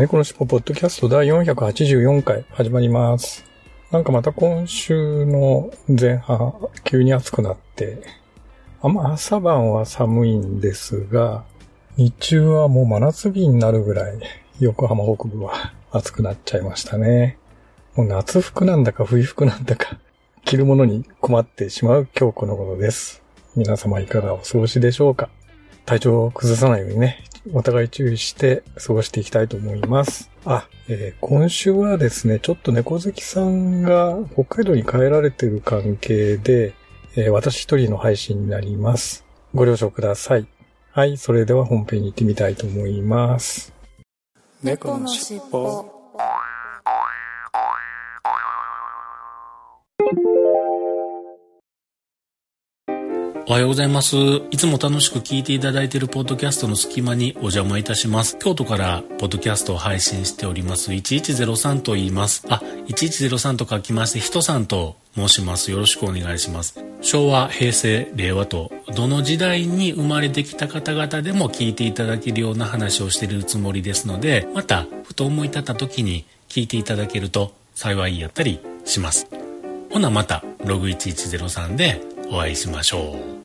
猫のしっぽポッドキャスト第484回始まります。なんかまた今週の前半、急に暑くなって、あんま朝晩は寒いんですが、日中はもう真夏日になるぐらい、横浜北部は暑くなっちゃいましたね。もう夏服なんだか冬服なんだか、着るものに困ってしまう今日この頃です。皆様いかがお過ごしでしょうか？体調を崩さないようにね、お互い注意して過ごしていきたいと思います。あ、えー今週はですね、ちょっと猫好きさんが北海道に帰られてる関係で、えー私一人の配信になります。ご了承ください。はい、それでは本編に行ってみたいと思います。猫のしっぽおはようございます。いつも楽しく聞いていただいているポッドキャストの隙間にお邪魔いたします。京都からポッドキャストを配信しております1103と言います。あ、1103と書きまして、人さんと申します。よろしくお願いします。昭和、平成、令和と、どの時代に生まれてきた方々でも聞いていただけるような話をしているつもりですので、また、ふと思い立った時に聞いていただけると幸いやったりします。ほなまた、ログ1103でお会いしましょう。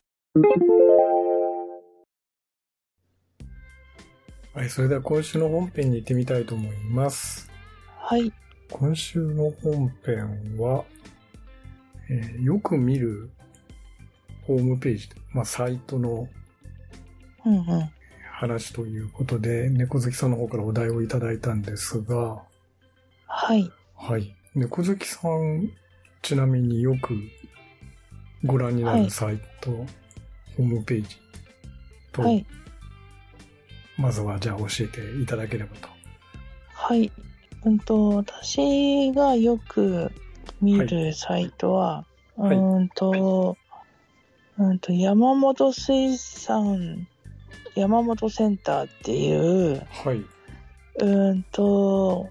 はい、それでは今週の本編に行ってみたいと思います。はい今週の本編は、えーよく見るホームページ、まあ、サイトのうんうん話ということで、猫好きさんの方からお題をいただいたんですが、はいはい。猫好きさん、ちなみによくご覧になるサイト、ホームページと、はい。まずはじゃあ教えていただければと。はい。うんと、私がよく見るサイトは、はいうーんと、うんと、山本水産、山本センターっていう、はい。うーんと、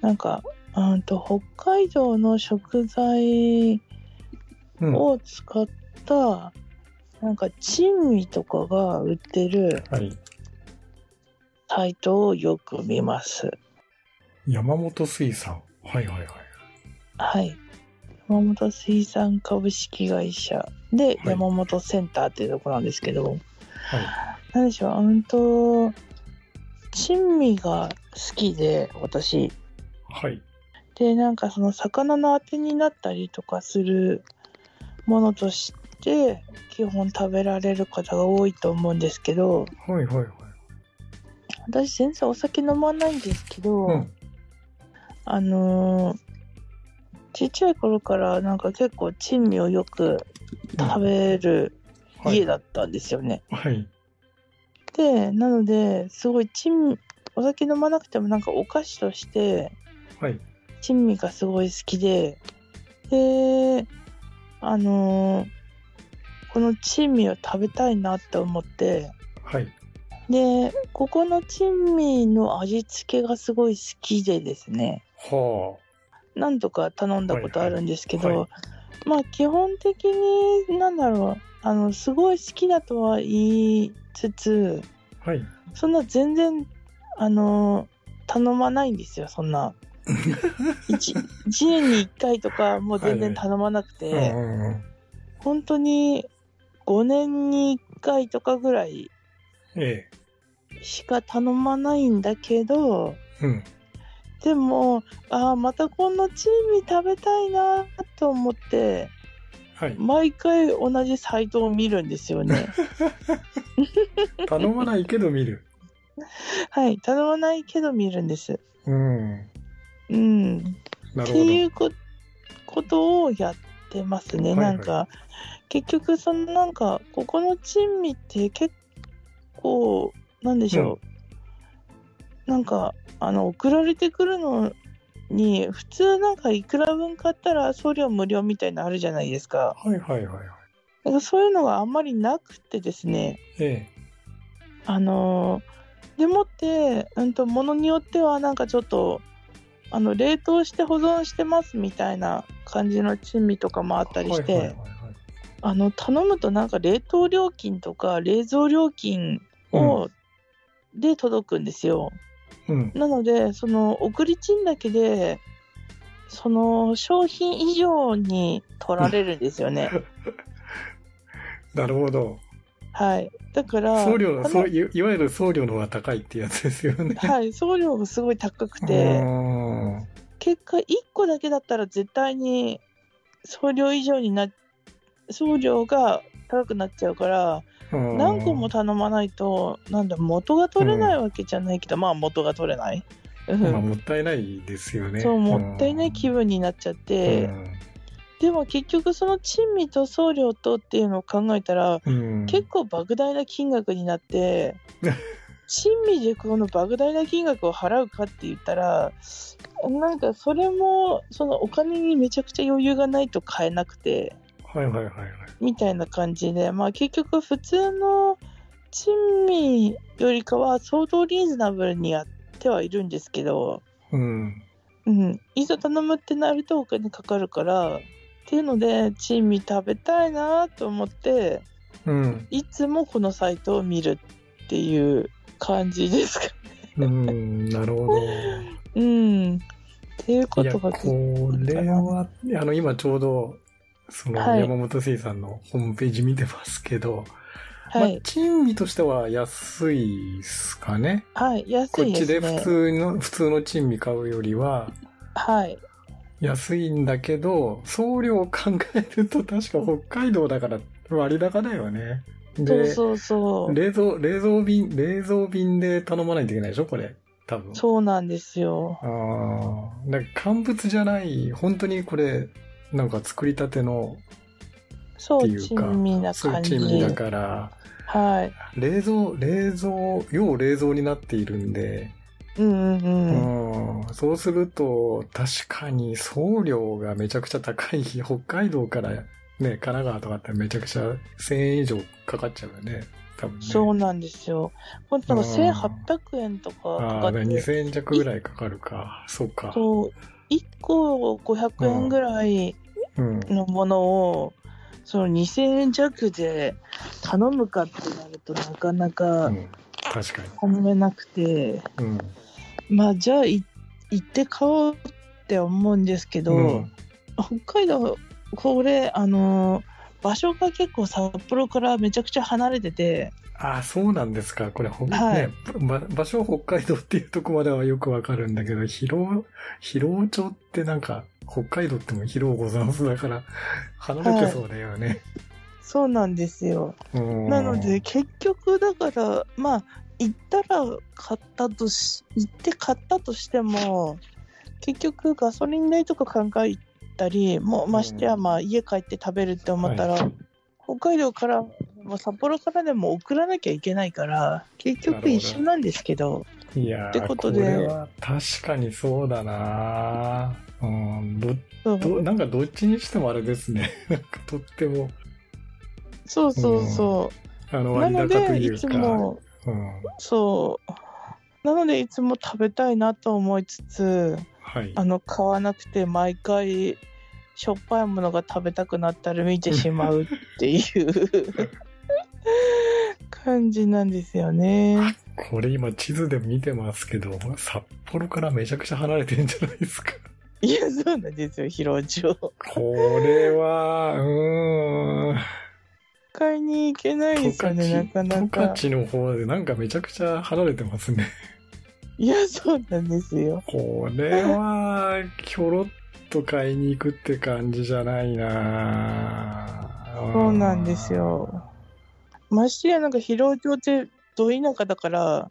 なんか、うーんと、北海道の食材うん。を使った、なんか、珍味とかが売ってるはい。サイトをよく見ます。山本水産。はいはいはい。はい。山本水産株式会社ではい山本センターっていうところなんですけど、はい。なんでしょう、うんと、珍味が好きで、私。はい。で、なんかその魚のあてになったりとかするものとして、基本食べられる方が多いと思うんですけど、はいはいはい。私全然お酒飲まないんですけど、うん。あのーちっちゃい頃からなんか結構珍味をよく食べるはい家だったんですよね。はい。で、なので、すごい珍味、お酒飲まなくてもなんかお菓子としてはい。珍味がすごい好きで、で、あのーこの珍味を食べたいなって思って、はい。で、ここの珍味の味付けがすごい好きでですね、は何度か頼んだことあるんですけど、はいはまあ基本的になんだろうあのすごい好きだとは言いつつあ。はい。そんな全然あの頼まないんですよそんな 1, 年に1回とかもう全然頼まなくて、うんうんうん。本当に5年に1回とかぐらいえしか頼まないんだけどえ。うん。でもああまたこの珍味食べたいなと思ってはい。毎回同じサイトを見るんですよね。頼まないけど見る。はい、頼まないけど見るんです。うん。うん。って。いうこことをやってますね。はいはいなんか、結局、そのなんか、ここの珍味って結構、なんでしょう。なんか、あの、送られてくるのに、普通なんかいくら分買ったら送料無料みたいなのあるじゃないですか。はいはいはいはい。だからそういうのがあんまりなくてですね、えあのーでもって、うんと、ものによってはなんかちょっと、あの、冷凍して保存してますみたいな感じの珍味とかもあったえ。りして、はいはいはいはいあの、頼むとなんか冷凍料金とか冷蔵料金を、で届くんですよ。うん。なので、その、送り賃だけで、その商品以上に取られるんですよね。なるほど。はい。だから、送料の、あのそういいわゆる送料の方が高いってやつですよね。はい、送料がすごい高くうて、ん結果1個だけだったら絶対に送料以上にな、送料が高くなっちゃうから、うん。何個も頼まないと、なんだ、元が取れないわけじゃないけど、まあ元が取れない。うん。まあ、もったいないですよね。そう、もったいない気分になっちゃって、でも結局その珍味と送料とっていうのを考えたら、うん、結構莫大な金額になって、珍味でこの莫大な金額を払うかって言ったら、なんかそれも、そのお金にめちゃくちゃ余裕がないと買えなくて、はいはいはいはい。みたいな感じで、まあ結局普通の珍味よりかは相当リーズナブルにやってはいるんですけど、うん。うん、いざ頼むってなるとお金かかるから、っていうので、珍味食べたいなと思って、うん。いつもこのサイトを見るっていう感じですか。うん。なるほど。うん。っていうことがこれは、あの、今ちょうど、その、はい山本水産のホームページ見てますけど、まあはい、、珍味としては安いですかね。はい、安こっいですね。ちで普通の、普通の珍味買うよりは、はい。安いんだけど、送料を考えると確か北海道だから割高だよね。そうで、そうそう。冷蔵、冷蔵便、冷蔵便で頼まないといけないでしょこれ。多分。そうなんですよ。ああ、だから乾物じゃない、本当にこれ、なんか作りたてのそう、っていうか、珍味な感じ。珍味だから、はい。冷蔵、冷蔵、要冷蔵になっているんで、うんうんうん。うん、そうすると、確かに送料がめちゃくちゃ高い。北海道からね、神奈川とかってめちゃくちゃ1000円以上かかっちゃうよね。多分ね。そうなんですよ。ほんとなんかうん1800円とかかああ、かだからって、2000円弱ぐらいかかるか。そうか。そう、1個500円ぐらいうん。のものを、その2000円弱で頼むかってなるとなかなうかん。確かに。頼めなくて、うん。まあじゃあい行って買おうって思うんですけど、うん北海道、これ、あの、場所が結構札幌からめちゃくちゃ離れてて、ああ、そうなんですか。これ、ほはいね、ば場所は北海道っていうとこまではよくわかるんだけど、広、広尾町ってなんか、北海道っても広尾ござんすだから、離れてそうだよね。そうなんですよ。うんなので、結局だから、まあ、行ったら買ったとし、行って買ったとしても、結局ガソリン代とか考えたり、もうましてやまあ家帰って食べるって思ったら、北海道から、まあ、札幌からでも送らなきゃいけないから、結局一緒なんですけど、いやーってことでこれは確かにそうだなうん、ど、ど、なんかどっちにしてもあれですね。なんかとっても、そうそうそあの、う。な割ので、いつ高というか。も、うん。そう。なので、いつも食べたいなと思いつつ、はい。あの、買わなくて毎回、しょっぱいものが食べたくなったら見てしまうっていう感じなんですよね。これ今地図で見てますけど、札幌からめちゃくちゃ離れてるんじゃないですか。いや、そうなんですよ、広町。これは、うーん。買いに行けないですよね、なかな十か。勝の方でなんかめちゃくちゃ離れてますね。いや、そうなんですよ。これは、ひょろっと買いに行くって感じじゃないなそうなんです。よ。ましてや、なんか広町ってど田舎だから、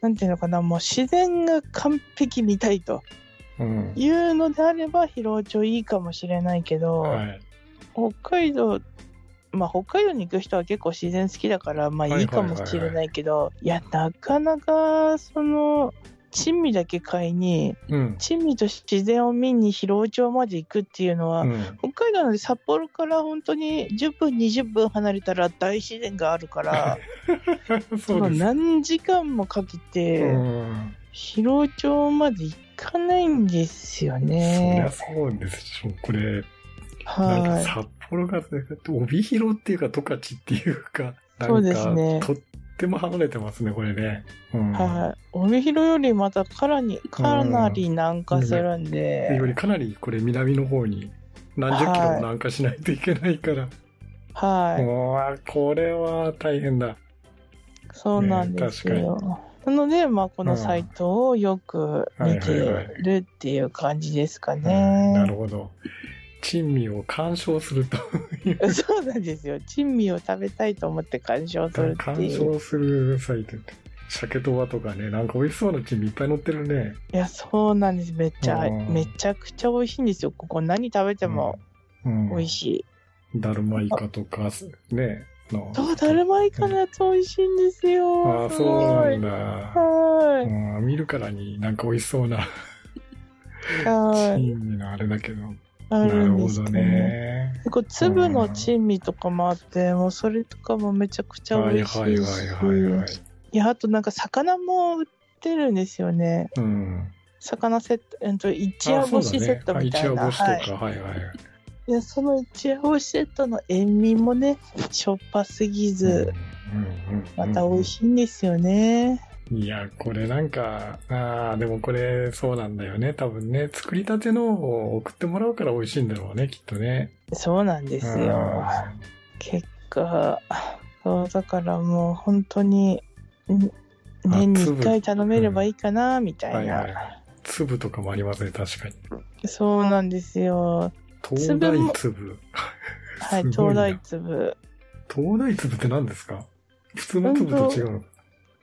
なんていうのかな、もう自然が完璧見たいとうん。いうのであれば、広町いいかもしれないけど、はい。北海道、まあ北海道に行く人は結構自然好きだから、まあはいいいかもしれないけど、いや、なかなか、その、珍味だけ買いに、うん。珍味と自然を見に広尾町まで行くっていうのは、うん。北海道なんで札幌から本当に10分、20分離れたら大自然があるから、そう。何時間もかけて、うん。広尾町まで行かないんですよそりねゃ。そうですしょ。これ、は札幌が、帯広っていうか、十勝っていうか、なんかそうですねとっても離れてますね、これね。うん。い。はい。帯広よりまたかなり、かなり南下するんで、よりかなりこれ南の方に何十キロもはい南下しないといけないから。はい。うわこれは大変だ。そうなんですよ。なので、まあ、このサイトをよく見てるっていう感じですかうんなるね。ほど。珍味を鑑賞するという。そうなんですよ。珍味を食べたいと思って鑑賞するって鑑いう。賞するサイト。鮭とばとかね、なんか美味しそうな珍味いっぱい載ってるね。いや、そうなんです。めっちゃ、うんめちゃくちゃ美味しいんですよ。ここ何食べてもうん、美味しい。だるまイカとか、ね。のそう、だるまイカのやつ美味しいんですよ。あそうごないんだ。はうん、見るからになんか美味しそうな。珍味のあれだけど。あなるるんですけどね。ね。こう粒の珍味とかもあって、もうそれとかもめちゃくちゃはい美味しはいはいいし。はいはい。いや、あとなんか魚も売ってるんですよね。うん。魚セット、えっと、一夜干しセットみたいな。ね、あ一夜干しとか、ははい、はいはいい。いや、その一夜干しセットの塩味もね、しょっぱすぎず、うんうんうんまた美味しいんですよね。いや、これなんか、ああ、でもこれそうなんだよね。多分ね、作りたてのを送ってもらうから美味しいんだろうね、きっとね。そうなんですよ。結果、そう、だからもう本当に、ん年に一回頼めればいいかな、みたいな。はいはい。粒とかもありますね、確かに。そうなんですよ。東大粒。はい、東大粒。東大粒って何ですか？普通の粒と違うの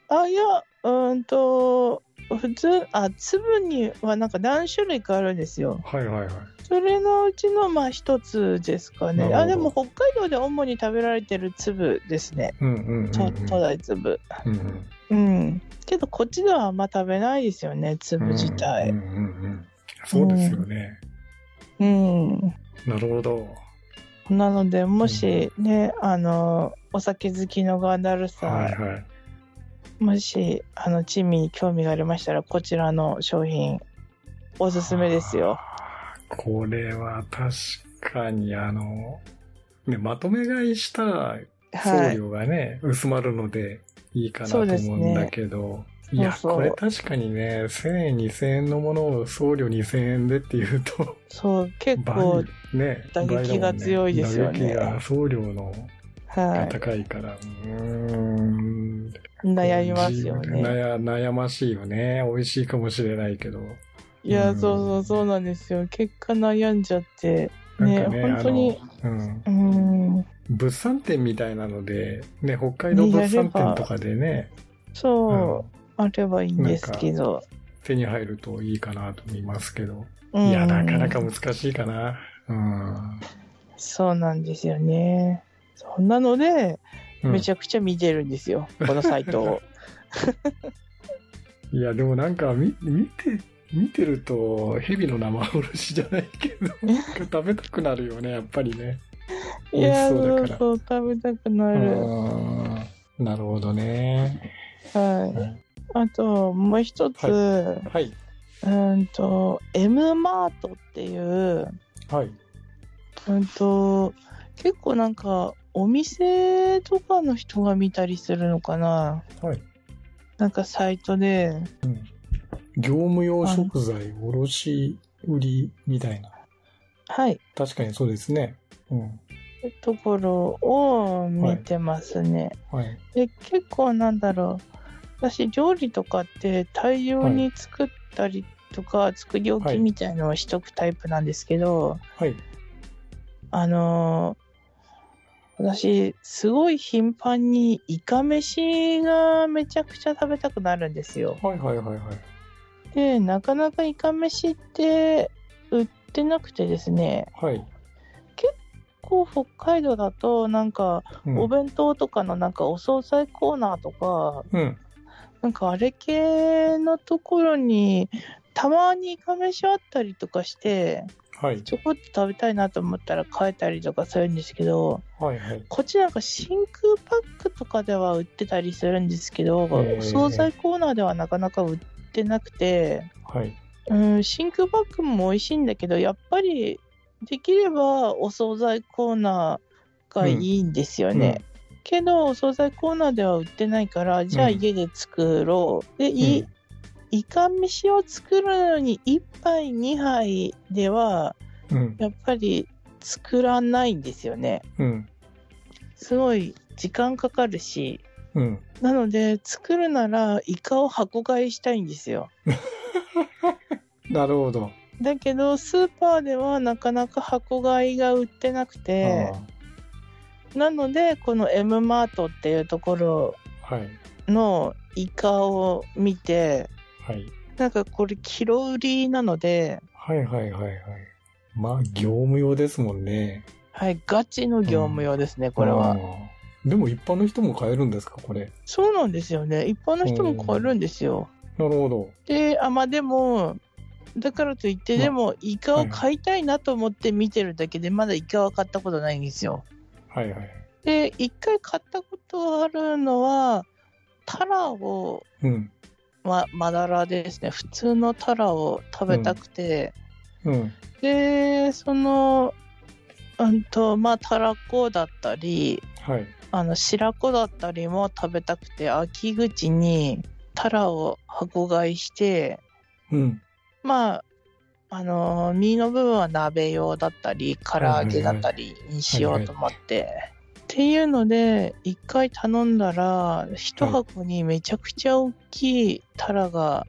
あ、いや、うーんと、普通、あ、粒にはなんか何種類かあるんですよ。はいはいはい。それのうちのまあ一つですかね。あ、でも北海道で主に食べられてる粒ですね。うんうんうん、うん。と東大粒。うんうんうん。けどこっちではあんま食べないですよね、粒自体。うんうんうんうん。そうですよね。うん。なるほど。なので、もしね、あの、お酒好きのガーダルさん、はいはい。もし、あの、チミに興味がありましたら、こちらの商品、おすすめですよ。これは確かにあの、ね、まとめ買いしたら送はい。料がね、薄まるのでいいかなと思うんだけど、いや、これ確かにね、1000円、2000円のものを送料2000円でっていうと、そう、結倍構、ね、打撃が強いですよね打撃が送料の高いから、うーん。い。悩みますよね。悩悩ましいよね。美味しいかもしれないけど。いや、うんそうそうそうなんですよ。結果悩んじゃって、ね、ね、本当に、うん。うん、物産展みたいなので、ね、北海道物産展とかでね、そう、あればいいんですけど。手に入るといいかなと思いますけど。うんいや、なかなか難しいかな。うん。そうなんですよね。そんなので、うんめちゃくちゃ見てるんですよ、このサイトを。いや、でもなんか見、見て、見てると、蛇の生おろしじゃないけど、食べたくなるよね、やっぱりね。いや、そうだからそう食べたくなうる。ん。なるほどね。はい。あと、もう一つ、はい。うんと、M マートっていう、はい。うんと、結構なんか、お店とかの人が見たりするのかな？はい。なんかサイトで、うん。業務用食材卸売りみたいな。はい、確かにそうですね。うん。ところを見てますね。はい。で、結構なんだろう。私、料理とかって大量に作ったりとか、作り置きみたいのをしとくタイプなんですけど、はい。あのー私、すごい頻繁にイカ飯がめちゃくちゃ食べたくなるんですよ。はいはいはいはい。で、なかなかイカ飯って売ってなくてですね、はい。こう北海道だとなんかうんお弁当とかのなんかお惣菜コーナーとか、うん。なんかあれ系のところに、たまにイカ飯あったりとかして、はい。ちょこっと食べたいなと思ったら買えたりとかするんですけど、はいはい。こっちなんか真空パックとかでは売ってたりするんですけど、お惣菜コーナーではなかなか売ってなくて、はい。うん、真空パックも美味しいんだけど、やっぱりできればお惣菜コーナーがいいんですよね。けど、お惣菜コーナーでは売ってないから、じゃあうん家で作ろう。で、い、イカ飯を作るのに1杯2杯では、うん。やっぱり作らないんですよね。うん。すごい時間かかるし、うん。なので作るならイカを箱買いしたいんですよ。なるほど。だけどスーパーではなかなか箱買いが売ってなくて、なのでこの M マートっていうところ。のイカを見て、はい。なんかこれキロ売りなので、はいはいはいはい。まあ、業務用ですもんね。はい、ガチの業務用ですね、これは。でも一般の人も買えるんですか、これ？そうなんですよね。一般の人も買えるんですよ。なるほど。で、あ、まあでも、だからといって、まあでも、イカを買いたいなと思って見てるだけで、まだイカは買ったことないんですよ。はいはい。で、一回買ったことあるのは、タラを、うん。ま、マダラですね。普通のタラを食べたくて、うん。で、その、うんと、まあ、タラコだったり、はい。あの、白子だったりも食べたくて、秋口にタラを箱買いして、うん。まあ、あのー身の部分は鍋用だったり、唐揚げだったりにしようと思って。っていうので、一回頼んだら、一箱にめちゃくちゃ大きいタラが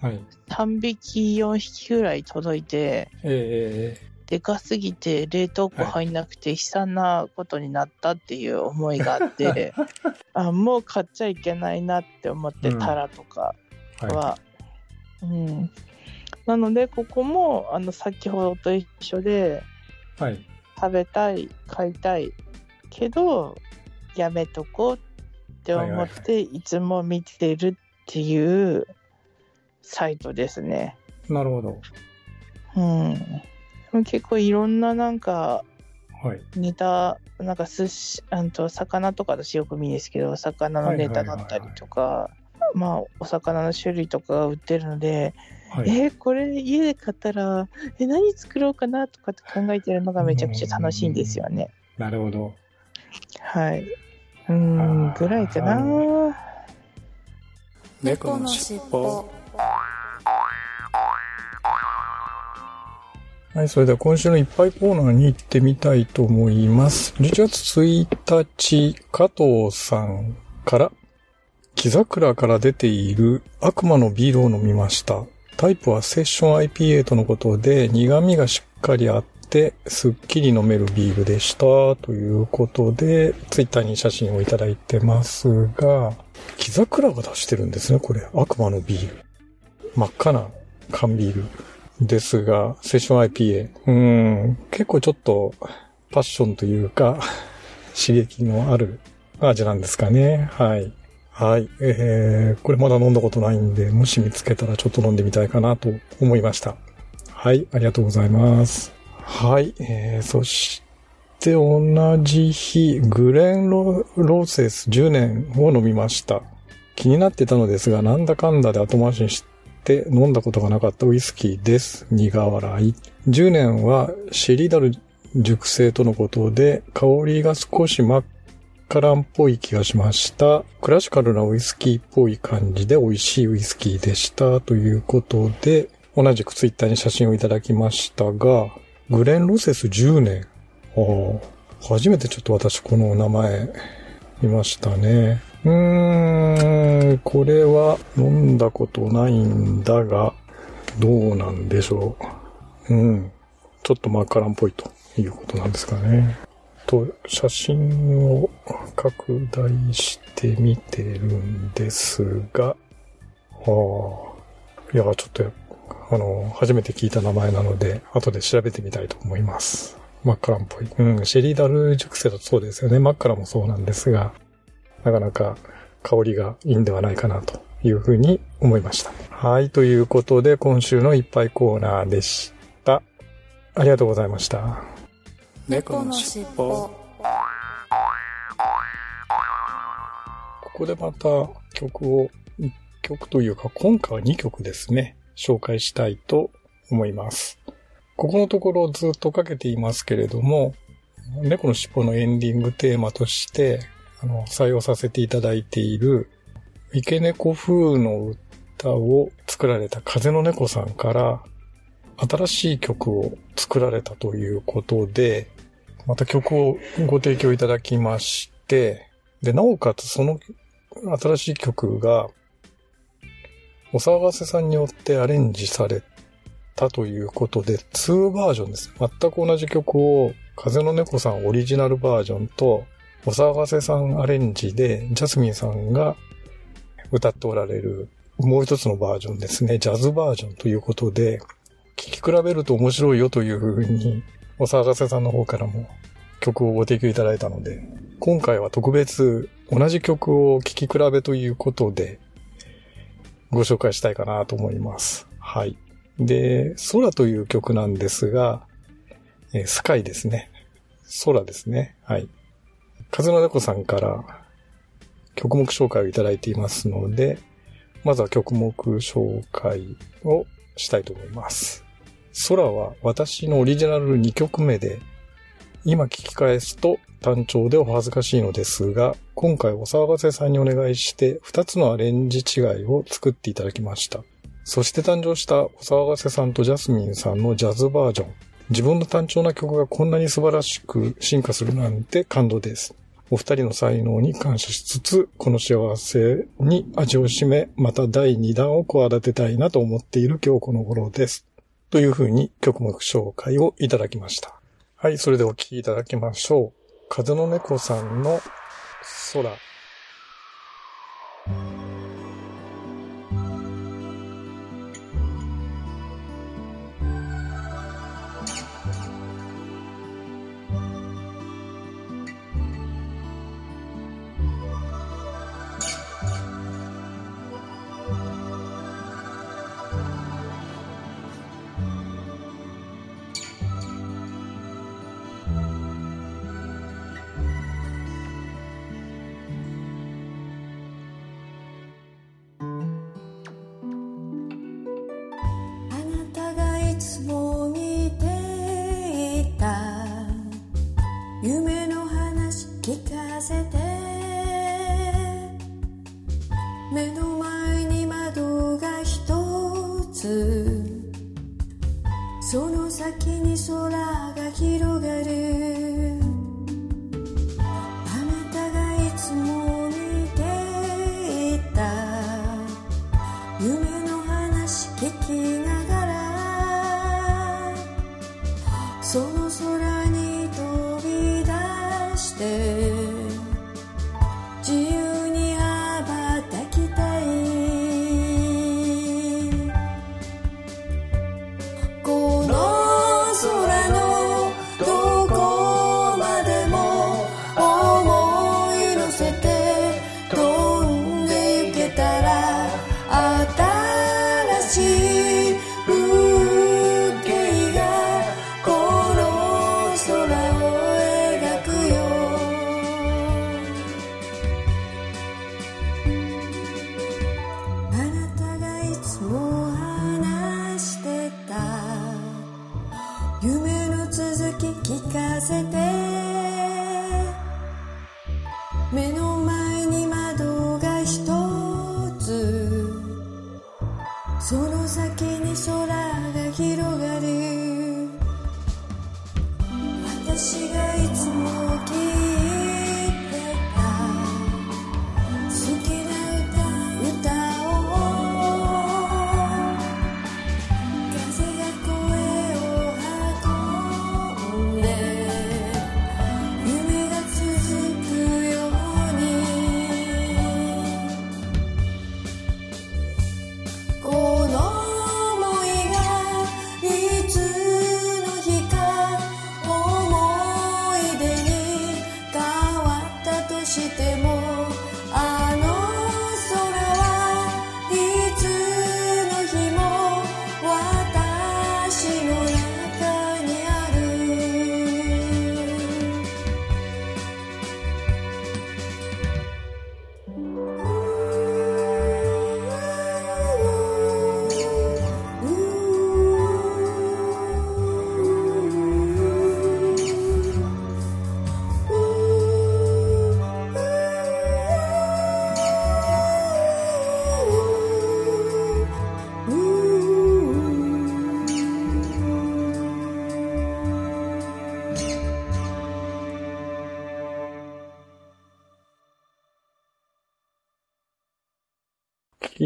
はい。3匹、4匹ぐらい届いて、ええでかすぎて冷凍庫入んなくて悲惨なことになったっていう思いがあって、あもう買っちゃいけないなって思って、うんタラとかはは。うん。なので、ここも、あの、先ほどと一緒で、い。はい。食べたい、買いたいけど、やめとこうって思って、いつも見てるっていうサイトですね。なるほど。うん。結構いろんななんか、はい。ネタ、なんか寿司、あんと魚とかだしよく見るんですけど、魚のネタだったりとか、まあ、お魚の種類とかが売ってるので、はい。えーこれ家で買ったら、え、何作ろうかなとかって考えてるのがめちゃくちゃ楽しいんですよね。なるほど。はい。うーん、ぐらいかな。猫のしっぽはい、それでは今週のいっぱいコーナーに行ってみたいと思います。11月1日、加藤さんから、木桜から出ている悪魔のビールを飲みました。タイプはセッション IPA とのことで、苦味がしっかりあって、すっきり飲めるビールでした。ということで、ツイッターに写真をいただいてますが、木桜が出してるんですね、これ。悪魔のビール。真っ赤な缶ビール。ですが、セッション IPA。うん、結構ちょっとパッションというか、刺激のある味なんですかね。はい。はい。えー、これまだ飲んだことないんで、もし見つけたらちょっと飲んでみたいかなと思いました。はい、ありがとうございます。はい、えー、そして同じ日、グレンロローセス10年を飲みました。気になってたのですが、なんだかんだで後回しにして飲んだことがなかったウイスキーです。苦笑い。10年はシェリダル熟成とのことで、香りが少し真っカランっぽい気がしました。クラシカルなウイスキーっぽい感じで美味しいウイスキーでした。ということで、同じくツイッターに写真をいただきましたが、グレンロセス10年。あー初めてちょっと私この名前見ましたね。うーん、これは飲んだことないんだが、どうなんでしょう。うん。ちょっとマカランっぽいということなんですかね。と、写真を拡大してみてるんですが、ああ、いや、ちょっと、あの、初めて聞いた名前なので、後で調べてみたいと思います。マッカランっぽい。うん、シェリーダル熟成だとそうですよね。マッカラもそうなんですが、なかなか香りがいいんではないかなというふうに思いました。はい。ということで、今週のいっぱいコーナーでした。ありがとうございました。猫のしっぽ。ここでまた曲を、1曲というか今回は2曲ですね、紹介したいと思います。ここのところずっとかけていますけれども、猫のしっぽのエンディングテーマとして、あの、採用させていただいている、池猫風の歌を作られた風の猫さんから、新しい曲を作られたということで、また曲をご提供いただきまして、で、なおかつその新しい曲が、お騒がせさんによってアレンジされたということで、2バージョンです。全く同じ曲を、風の猫さんオリジナルバージョンと、お騒がせさんアレンジで、ジャスミンさんが歌っておられる、もう一つのバージョンですね。ジャズバージョンということで、聴き比べると面白いよというふうに、お騒がせさんの方からも曲をご提供いただいたので、今回は特別同じ曲を聴き比べということでご紹介したいかなと思います。はい。で、空という曲なんですが、えースカイですね。空ですね。はい。風の猫さんから曲目紹介をいただいていますので、まずは曲目紹介をしたいと思います。空は私のオリジナル2曲目で、今聞き返すと単調でお恥ずかしいのですが、今回お騒がせさんにお願いして2つのアレンジ違いを作っていただきました。そして誕生したお騒がせさんとジャスミンさんのジャズバージョン。自分の単調な曲がこんなに素晴らしく進化するなんて感動です。お二人の才能に感謝しつつ、この幸せに味を占め、また第2弾を企てたいなと思っている今日この頃です。というふうに曲目紹介をいただきました。はい、それでお聴きいただきましょう。風の猫さんの空。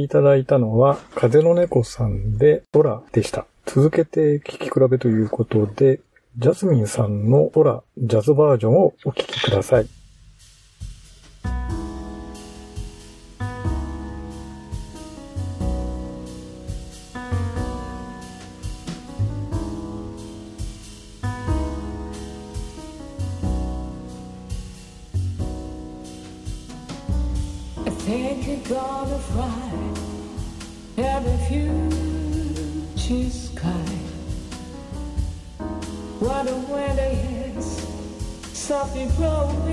いただいたのは、風の猫さんで空でした。続けて聴き比べということで、ジャスミンさんの空ジャズバージョンをお聴きください。Think you're gonna fly the future sky. What a weather is softly blowing.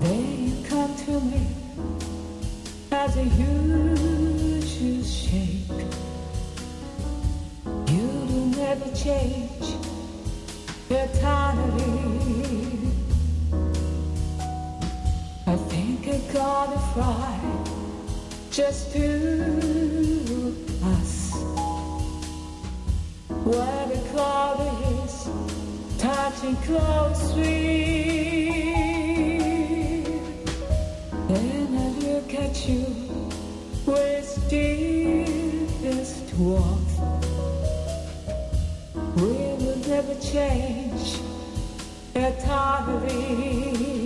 Then you come to me as a huge shake. You do never change eternally. Fly just to us. Where the cloud is touching closely. Then I look at you with deepest warmth. We will never change eternally.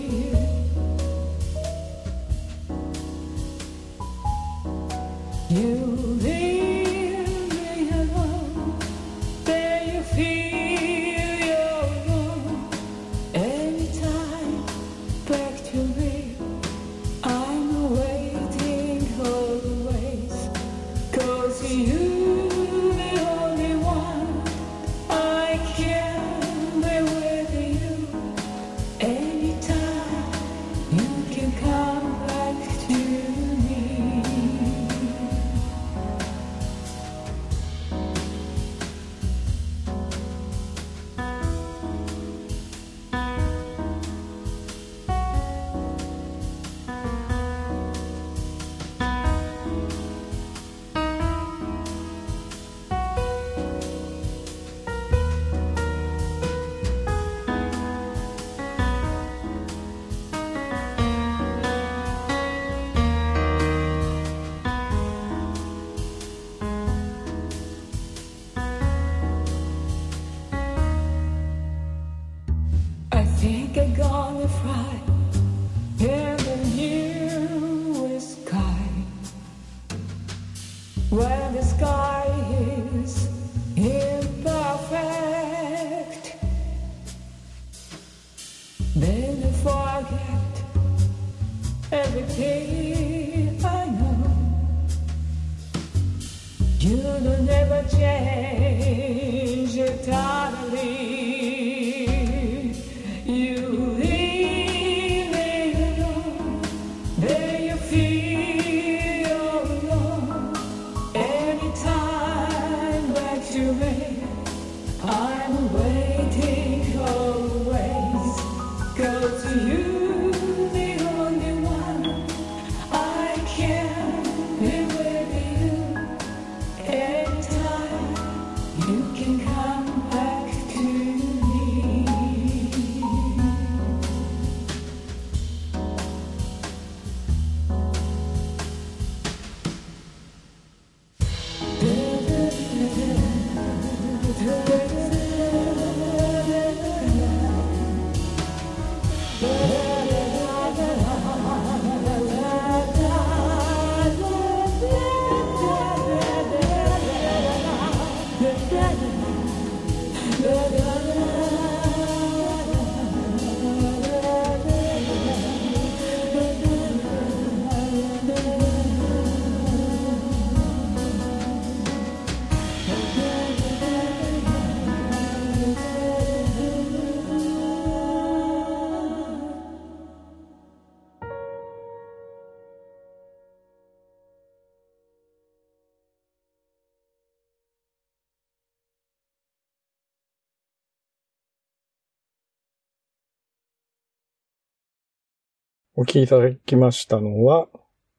お聞きいただきましたのは、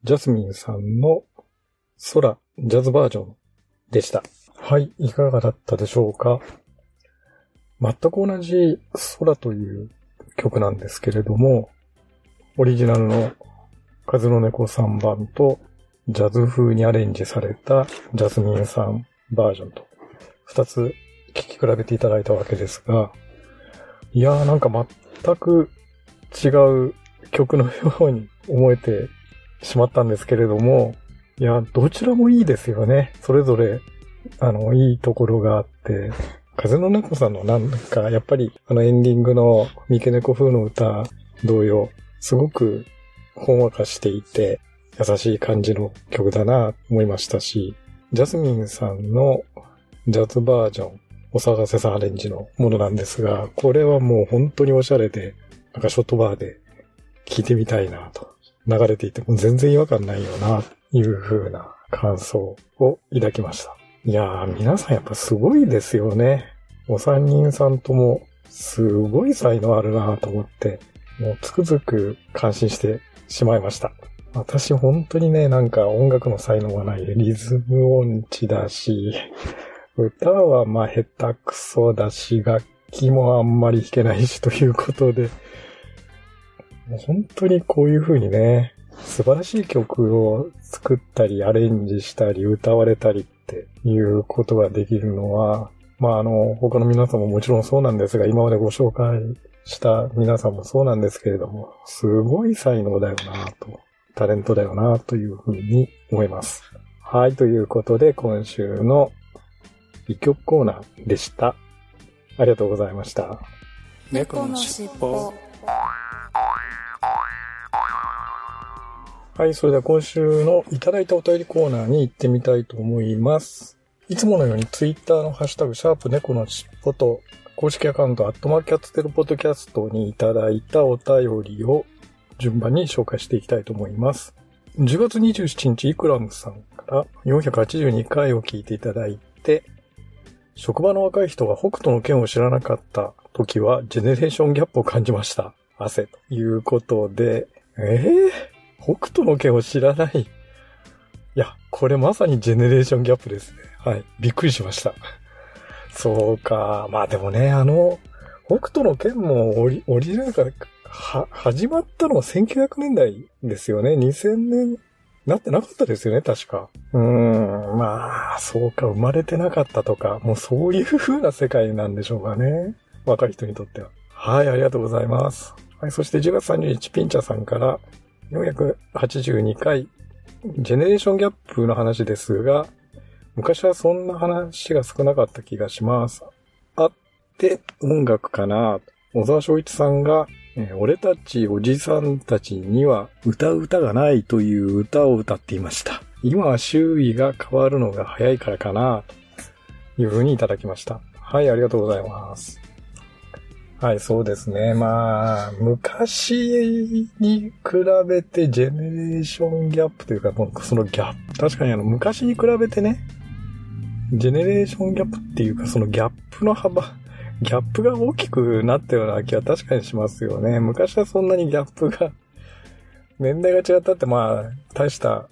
ジャスミンさんの空ジャズバージョンでした。はい、いかがだったでしょうか？全く同じ空という曲なんですけれども、オリジナルの風の猫3番と、ジャズ風にアレンジされたジャスミンさんバージョンと、二つ聴き比べていただいたわけですが、いやーなんか全く違う曲のように思えてしまったんですけれども、いや、どちらもいいですよね。それぞれ、あの、いいところがあって、風の猫さんのなんか、やっぱり、あのエンディングの三毛猫風の歌同様、すごくほんわかしていて、優しい感じの曲だなと思いましたし、ジャスミンさんのジャズバージョン、お探せさアレンジのものなんですが、これはもう本当におしゃれで、なんかショットバーで聴いてみたいなと。流れていても全然違和感ないよな、という風な感想を抱きました。いやー、皆さんやっぱすごいですよね。お三人さんとも、すごい才能あるなと思って、もうつくづく感心してしまいました。私本当にね、なんか音楽の才能がない。リズム音痴だし、歌はまあ下手くそだし、楽器もあんまり弾けないしということで、もう本当にこういう風にね、素晴らしい曲を作ったり、アレンジしたり、歌われたりっていうことができるのは、まああの、他の皆さんももちろんそうなんですが、今までご紹介した皆さんもそうなんですけれども、すごい才能だよなと、タレントだよなというふうに思います。はい、ということで今週の一曲コーナーでした。ありがとうございました。猫のしっぽ。はい、それでは今週のいただいたお便りコーナーに行ってみたいと思います。いつものようにツイッターのハッシュタグ、シャープ猫のしっぽと、公式アカウント、アットマーキャッツテルポッドキャストにいただいたお便りを順番に紹介していきたいと思います。10月27日、イクラムさんから482回を聞いていただいて、職場の若い人が北斗の剣を知らなかった時は、ジェネレーションギャップを感じました。汗ということで、えー、北斗の剣を知らない？いや、これまさにジェネレーションギャップですね。はい。びっくりしました。そうか。まあでもね、あの、北斗の剣もオリオリジナルからは、始まったのは1900年代ですよね。2000年なってなかったですよね、確か。うーん、まあ、そうか、生まれてなかったとか、もうそういう風な世界なんでしょうかね。若い人にとっては。はい、ありがとうございます。はい、そして10月30日、ピンチャさんから482回、ジェネレーションギャップの話ですが、昔はそんな話が少なかった気がします。あって音楽かな小沢昭一さんが、えー俺たちおじさんたちには歌う歌がないという歌を歌っていました。今は周囲が変わるのが早いからかなというふうにいただきました。はい、ありがとうございます。はい、そうですね。まあ、昔に比べてジェネレーションギャップというか、そのギャップ、確かにあの、昔に比べてね、ジェネレーションギャップっていうか、そのギャップの幅、ギャップが大きくなったような気は確かにしますよね。昔はそんなにギャップが、年代が違ったってまあ、大した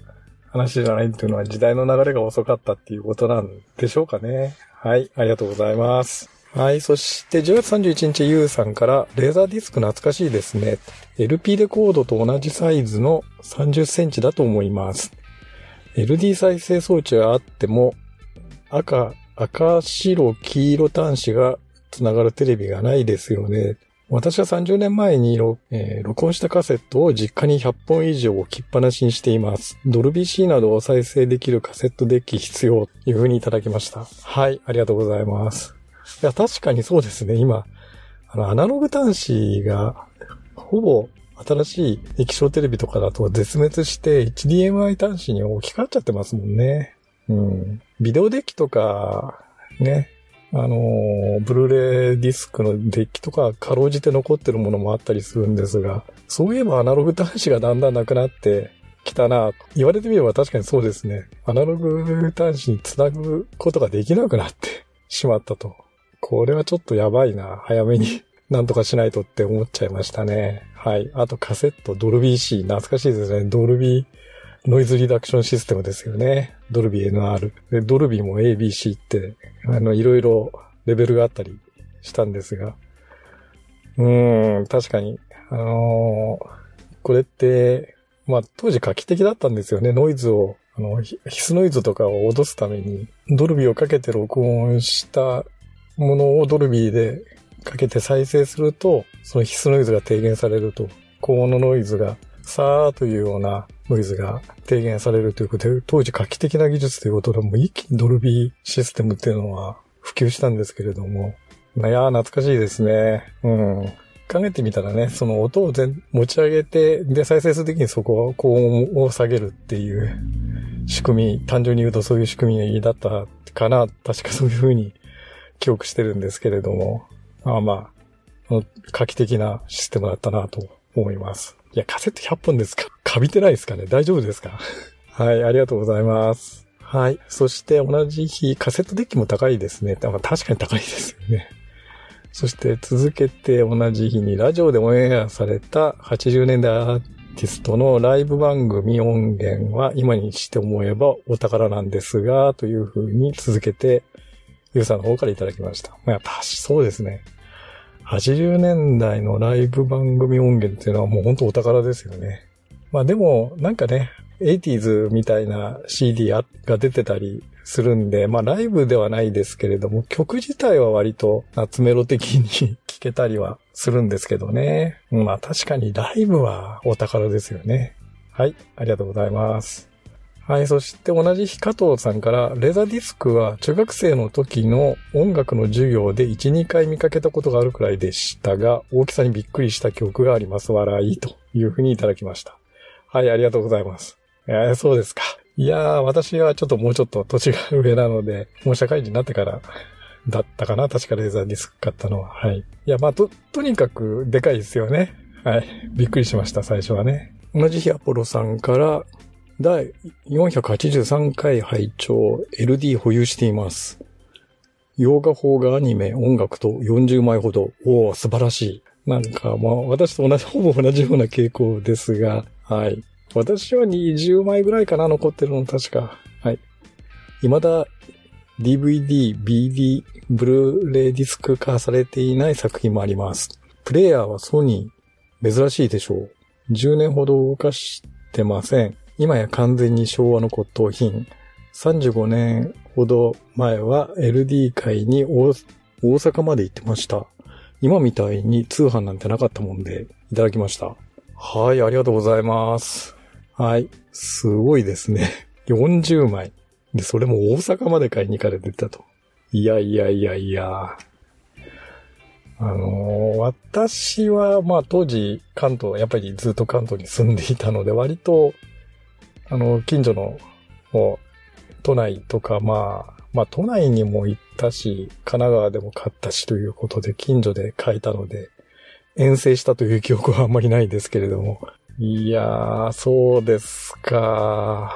話じゃないっていうのは時代の流れが遅かったっていうことなんでしょうかね。はい、ありがとうございます。はい、そして10月31日、ゆうさんから、レーザーディスク懐かしいですね。LP レコードと同じサイズの30センチだと思います。LD 再生装置はあっても、赤、赤、白、黄色端子がつながるテレビがないですよね。私は30年前に録,、えー録音したカセットを実家に100本以上置きっぱなしにしています。ドルビー C などを再生できるカセットデッキ必要という風にいただきました。はい、ありがとうございます。いや、確かにそうですね。今、あの、アナログ端子が、ほぼ新しい液晶テレビとかだと絶滅して HDMI 端子に置き換わっちゃってますもんね。うん。ビデオデッキとか、ね、あのブルーレイディスクのデッキとかかろうじて残ってるものもあったりするんですが、そういえばアナログ端子がだんだんなくなってきたな言われてみれば確かにそうですね。アナログ端子につなぐことができなくなってしまったと。これはちょっとやばいな。早めに なんとかしないとって思っちゃいましたね。はい。あとカセット、ドルビー C。懐かしいですね。ドルビーノイズリダクションシステムですよね。ドルビー NR。で、ドルビーも ABC って、あの、いろいろレベルがあったりしたんですが。うーん、確かに。あのーこれって、まあ当時画期的だったんですよね。ノイズを、あの、ヒスノイズとかを落すために、ドルビーをかけて録音したものをドルビーでかけて再生すると、そのヒスノイズが低減されると、高音のノイズが、さーというようなノイズが低減されるということで、当時画期的な技術ということで、もう一気にドルビーシステムっていうのは普及したんですけれども、いやー懐かしいですね。うん。考えてみたらね、その音を全持ち上げて、で、再生するときにそこは高音を下げるっていう仕組み、単純に言うとそういう仕組みだったかな。確かそういうふうに記憶してるんですけれども。まあまあ、画期的なシステムだったなと思います。いや、カセット100本ですか？カビてないですかね？大丈夫ですか？はい、ありがとうございます。はい。そして同じ日、カセットデッキも高いですね。確かに高いですよね。そして続けて同じ日にラジオでオンエアされた80年代アーティストのライブ番組音源は今にして思えばお宝なんですが、という風に続けてユーさんの方からいただきました。まあ、やっぱそうですね。80年代のライブ番組音源っていうのはもう本当お宝ですよね。まあでも、なんかね、80s みたいな CD が出てたりするんで、まあライブではないですけれども、曲自体は割と夏メロ的に 聴けたりはするんですけどね。まあ確かにライブはお宝ですよね。はい、ありがとうございます。はい、そして同じ日加藤さんから、レザーディスクは中学生の時の音楽の授業で1、2回見かけたことがあるくらいでしたが、大きさにびっくりした記憶があります。笑いというふうにいただきました。はい、ありがとうございます。えー、そうですか。いやー、私はちょっともうちょっと年が上なので、もう社会人になってからだったかな確かレーザーディスク買ったのは。はい。いや、まあ、と、とにかくでかいですよね。はい。びっくりしました、最初はね。同じ日アポロさんから、第483回拝聴 LD 保有しています。洋画邦画アニメ、音楽と40枚ほど。おお素晴らしい。なんか、まあ、私と同じ、ほぼ同じような傾向ですが、はい。私は20枚ぐらいかな、残ってるの、確か。はい。未だ DVD、BD、ブルーレイディスク化されていない作品もあります。プレイヤーはソニー、珍しいでしょう。10年ほど動かしてません。今や完全に昭和の骨董品。35年ほど前は LD 界に大阪まで行ってました。今みたいに通販なんてなかったもんで、いただきました。はい、ありがとうございます。はい、すごいですね。40枚。で、それも大阪まで買いに行かれてたと。いやいやいやいや。あのー、私は、まあ当時関東、やっぱりずっと関東に住んでいたので、割とあの、近所の、もう、都内とか、まあ、まあ、都内にも行ったし、神奈川でも買ったしということで、近所で買えたので、遠征したという記憶はあんまりないですけれども。いやー、そうですか。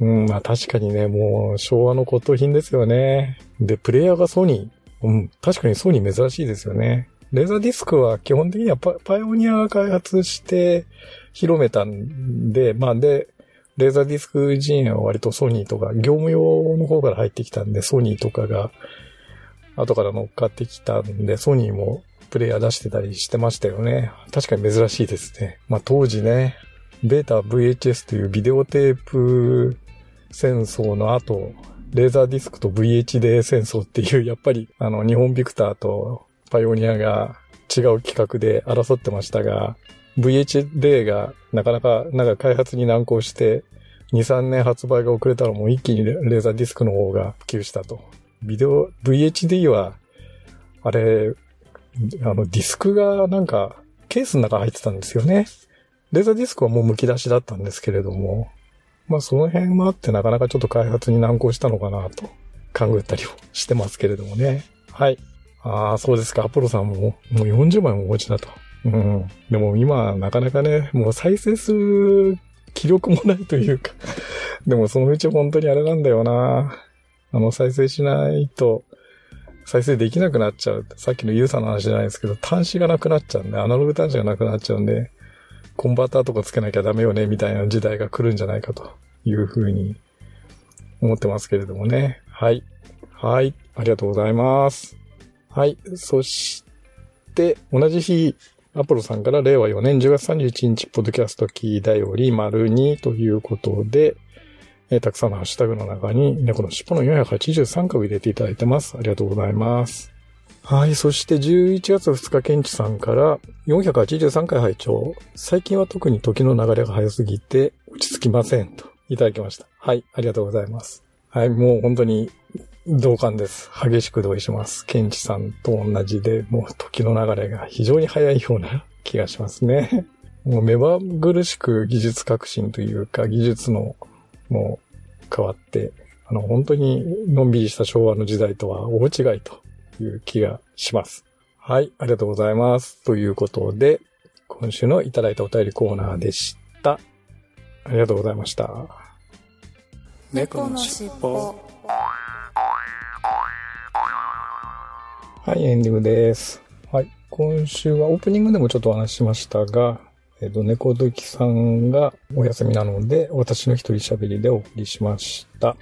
うん、まあ確かにね、もう昭和の骨董品ですよね。で、プレイヤーがソニー。うん、確かにソニー珍しいですよね。レーザーディスクは基本的にはパパイオニアが開発して広めたんで、まあで、レーザーディスク陣営は割とソニーとか、業務用の方から入ってきたんで、ソニーとかが後から乗っかってきたんで、ソニーもプレイヤー出してたりしてましたよね。確かに珍しいですね。まあ当時ね、ベータ VHS というビデオテープ戦争の後、レーザーディスクと VHD 戦争っていう、やっぱりあの日本ビクターとパイオニアが違う企画で争ってましたが、VHD がなかなか、なんか開発に難航して、2、3年発売が遅れたらもう一気にレーザーディスクの方が普及したと。ビデオ、VHD は、あれ、あの、ディスクがなんか、ケースの中入ってたんですよね。レーザーディスクはもう剥き出しだったんですけれども、まあその辺もあってなかなかちょっと開発に難航したのかなと考えたりをしてますけれどもね。はい。ああ、そうですか。アポロさんももう40枚もお持ちだと。うん。でも今、なかなかね、もう再生する気力もないというか でもそのうち本当にあれなんだよな。あの、再生しないと、再生できなくなっちゃう。さっきのユーザーの話じゃないですけど、端子がなくなっちゃうんで、アナログ端子がなくなっちゃうんで、コンバーターとかつけなきゃダメよね、みたいな時代が来るんじゃないかというふうに思ってますけれどもね。はい。はい。ありがとうございます。はい。そして、同じ日、アポロさんから令和4年10月31日、ポッドキャストキーだより丸2ということで、えーたくさんのハッシュタグの中に猫の尻尾の483回を入れていただいてます。ありがとうございます。はい。そして11月2日、ケンチさんから483回拝聴最近は特に時の流れが早すぎて落ち着きませんといただきました。はい。ありがとうございます。はい。もう本当に同感です。激しく同意します。ケンチさんと同じで、もう時の流れが非常に早いような気がしますね。もう目まぐるしく技術革新というか、技術のもう変わって、あの、本当にのんびりした昭和の時代とは大違いという気がします。はい、ありがとうございます。ということで、今週のいただいたお便りコーナーでした。ありがとうございました。猫のしっぽ。はい、エンディングです。はい。今週はオープニングでもちょっとお話ししましたが、えっ、と、猫どきさんがお休みなので、私の一人喋りでお送りしました。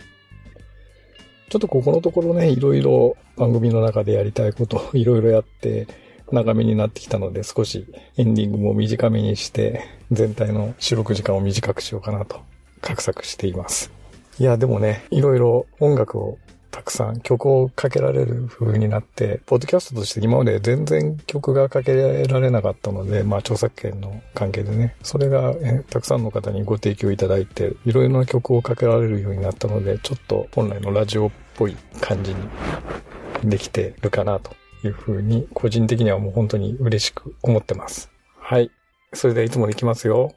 ちょっとここのところね、いろいろ番組の中でやりたいことをいろいろやって、長めになってきたので、少しエンディングも短めにして、全体の収録時間を短くしようかなと、画策しています。いや、でもね、いろいろ音楽をたくさん曲をかけられる風になって、ポッドキャストとして今まで全然曲がかけられなかったので、まあ著作権の関係でね、それがたくさんの方にご提供いただいて、いろいろな曲をかけられるようになったので、ちょっと本来のラジオっぽい感じにできてるかなという風に、個人的にはもう本当に嬉しく思ってます。はい。それではいつもできますよ。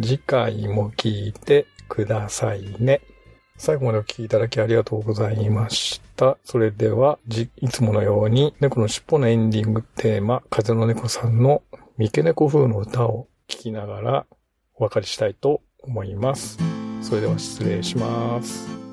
次回も聞いてくださいね。最後までお聴きいただきありがとうございました。それでは、いつものように、猫の尻尾のエンディングテーマ、風の猫さんの三毛猫風の歌を聴きながらお別れしたいと思います。それでは失礼します。